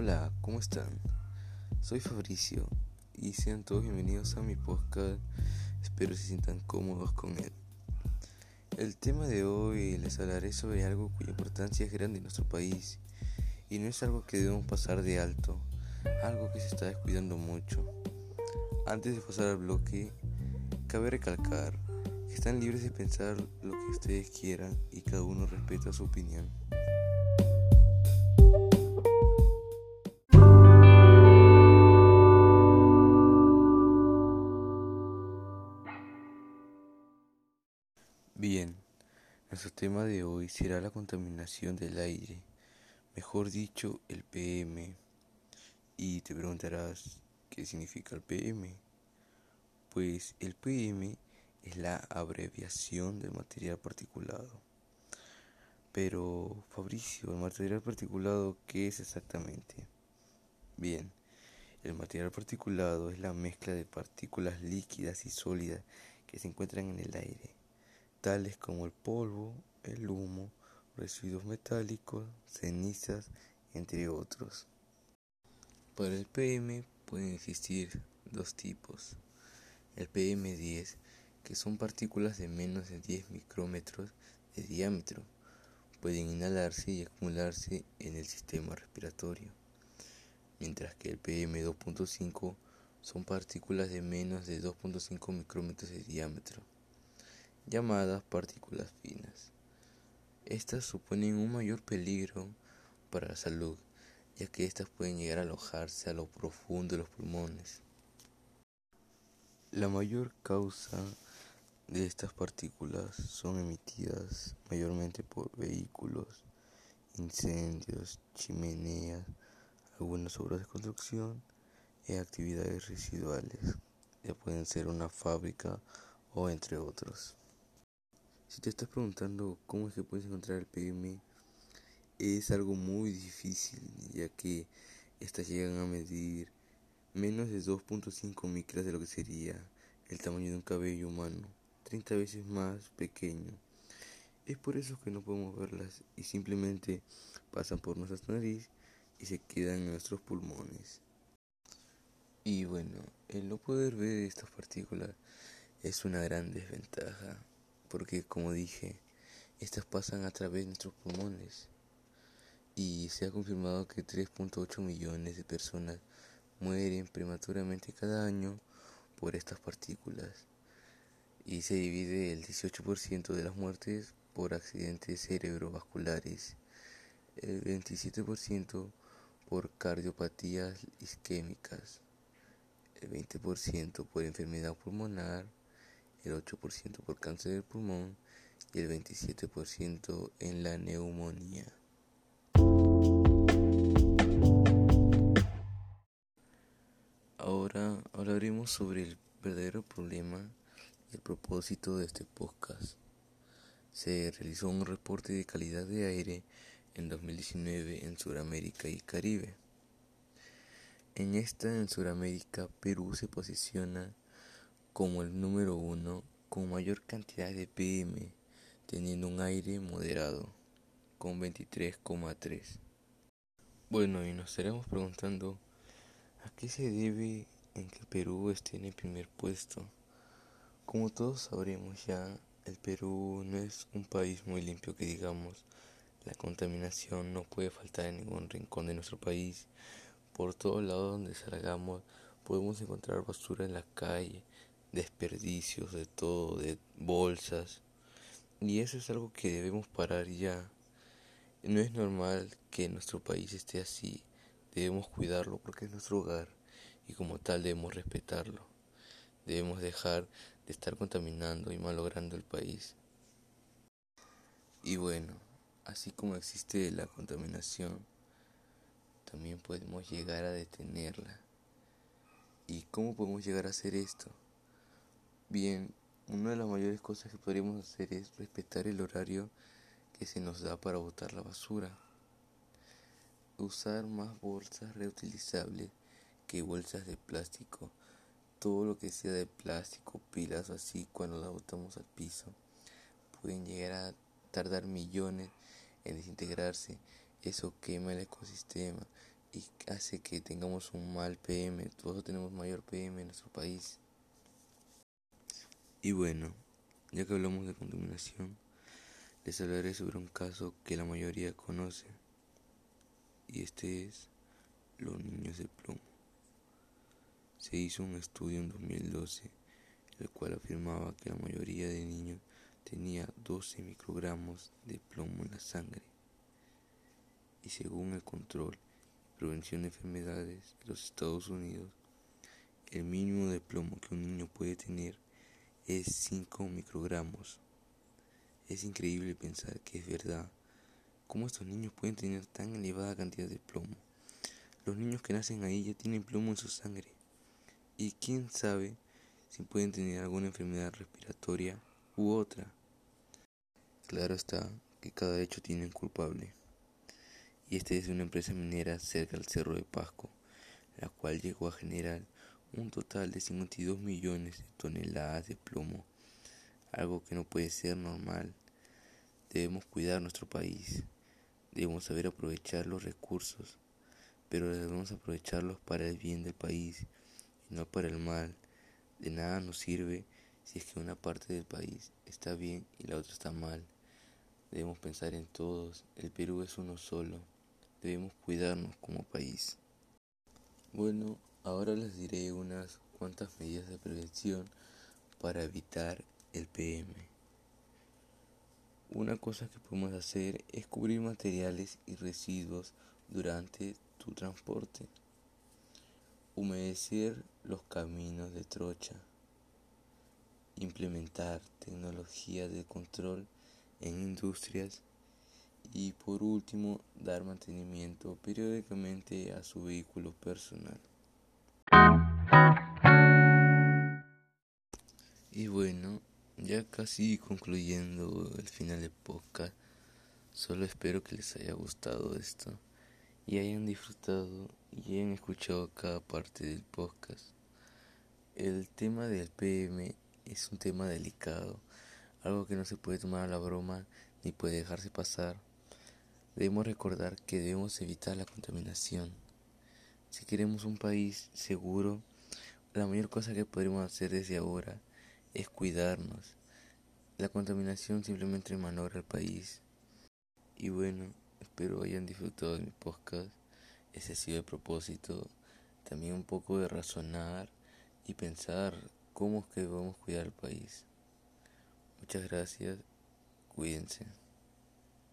Hola, ¿cómo están? Soy Fabricio y sean todos bienvenidos a mi podcast. Espero se sientan cómodos con él. El tema de hoy les hablaré sobre algo cuya importancia es grande en nuestro país y no es algo que debemos pasar de alto, algo que se está descuidando mucho. Antes de pasar al bloque, cabe recalcar que están libres de pensar lo que ustedes quieran y cada uno respeta su opinión. Tema de hoy será la contaminación del aire, mejor dicho, el PM. Y te preguntarás, ¿qué significa el PM? Pues el PM es la abreviación del material particulado. Pero, Fabricio, ¿el material particulado qué es exactamente? Bien, el material particulado es la mezcla de partículas líquidas y sólidas que se encuentran en el aire tales como el polvo, el humo, residuos metálicos, cenizas, entre otros. Para el PM pueden existir dos tipos. El PM10, que son partículas de menos de 10 micrómetros de diámetro, pueden inhalarse y acumularse en el sistema respiratorio, mientras que el PM2.5 son partículas de menos de 2.5 micrómetros de diámetro llamadas partículas finas. Estas suponen un mayor peligro para la salud, ya que estas pueden llegar a alojarse a lo profundo de los pulmones. La mayor causa de estas partículas son emitidas mayormente por vehículos, incendios, chimeneas, algunas obras de construcción y actividades residuales, ya pueden ser una fábrica o entre otros. Si te estás preguntando cómo es que puedes encontrar el PM, es algo muy difícil, ya que estas llegan a medir menos de 2.5 micras de lo que sería el tamaño de un cabello humano, 30 veces más pequeño. Es por eso que no podemos verlas y simplemente pasan por nuestra nariz y se quedan en nuestros pulmones. Y bueno, el no poder ver estas partículas es una gran desventaja porque como dije, estas pasan a través de nuestros pulmones. Y se ha confirmado que 3.8 millones de personas mueren prematuramente cada año por estas partículas. Y se divide el 18% de las muertes por accidentes cerebrovasculares, el 27% por cardiopatías isquémicas, el 20% por enfermedad pulmonar, el 8% por cáncer del pulmón y el 27% en la neumonía. Ahora hablaremos sobre el verdadero problema y el propósito de este podcast. Se realizó un reporte de calidad de aire en 2019 en Sudamérica y Caribe. En esta, en Sudamérica, Perú se posiciona como el número uno con mayor cantidad de PM, teniendo un aire moderado, con 23,3. Bueno, y nos estaremos preguntando a qué se debe en que Perú esté en el primer puesto. Como todos sabremos ya, el Perú no es un país muy limpio que digamos. La contaminación no puede faltar en ningún rincón de nuestro país. Por todos lados donde salgamos podemos encontrar basura en la calle, desperdicios de todo, de bolsas. Y eso es algo que debemos parar ya. No es normal que nuestro país esté así. Debemos cuidarlo porque es nuestro hogar y como tal debemos respetarlo. Debemos dejar de estar contaminando y malogrando el país. Y bueno, así como existe la contaminación, también podemos llegar a detenerla. ¿Y cómo podemos llegar a hacer esto? Bien, una de las mayores cosas que podríamos hacer es respetar el horario que se nos da para botar la basura. Usar más bolsas reutilizables que bolsas de plástico. Todo lo que sea de plástico, pilas así, cuando las botamos al piso, pueden llegar a tardar millones en desintegrarse. Eso quema el ecosistema y hace que tengamos un mal PM. Todos tenemos mayor PM en nuestro país. Y bueno, ya que hablamos de contaminación, les hablaré sobre un caso que la mayoría conoce. Y este es los niños de plomo. Se hizo un estudio en 2012, el cual afirmaba que la mayoría de niños tenía 12 microgramos de plomo en la sangre. Y según el control y prevención de enfermedades de los Estados Unidos, el mínimo de plomo que un niño puede tener es 5 microgramos. Es increíble pensar que es verdad. ¿Cómo estos niños pueden tener tan elevada cantidad de plomo? Los niños que nacen ahí ya tienen plomo en su sangre. Y quién sabe si pueden tener alguna enfermedad respiratoria u otra. Claro está que cada hecho tiene un culpable. Y este es una empresa minera cerca del Cerro de Pasco, la cual llegó a generar un total de 52 millones de toneladas de plomo, algo que no puede ser normal. Debemos cuidar nuestro país, debemos saber aprovechar los recursos, pero debemos aprovecharlos para el bien del país y no para el mal. De nada nos sirve si es que una parte del país está bien y la otra está mal. Debemos pensar en todos, el Perú es uno solo, debemos cuidarnos como país. Bueno, ahora les diré unas cuantas medidas de prevención para evitar el PM. Una cosa que podemos hacer es cubrir materiales y residuos durante tu transporte. Humedecer los caminos de trocha. Implementar tecnología de control en industrias y por último dar mantenimiento periódicamente a su vehículo personal. Y bueno, ya casi concluyendo el final del podcast, solo espero que les haya gustado esto y hayan disfrutado y hayan escuchado cada parte del podcast. El tema del PM es un tema delicado algo que no se puede tomar a la broma ni puede dejarse pasar. Debemos recordar que debemos evitar la contaminación. Si queremos un país seguro, la mayor cosa que podremos hacer desde ahora es cuidarnos. La contaminación simplemente manogra el país. Y bueno, espero hayan disfrutado de mi podcast. Ese ha sido el propósito. También un poco de razonar y pensar cómo es que debemos cuidar el país. Muchas gracias. Cuídense.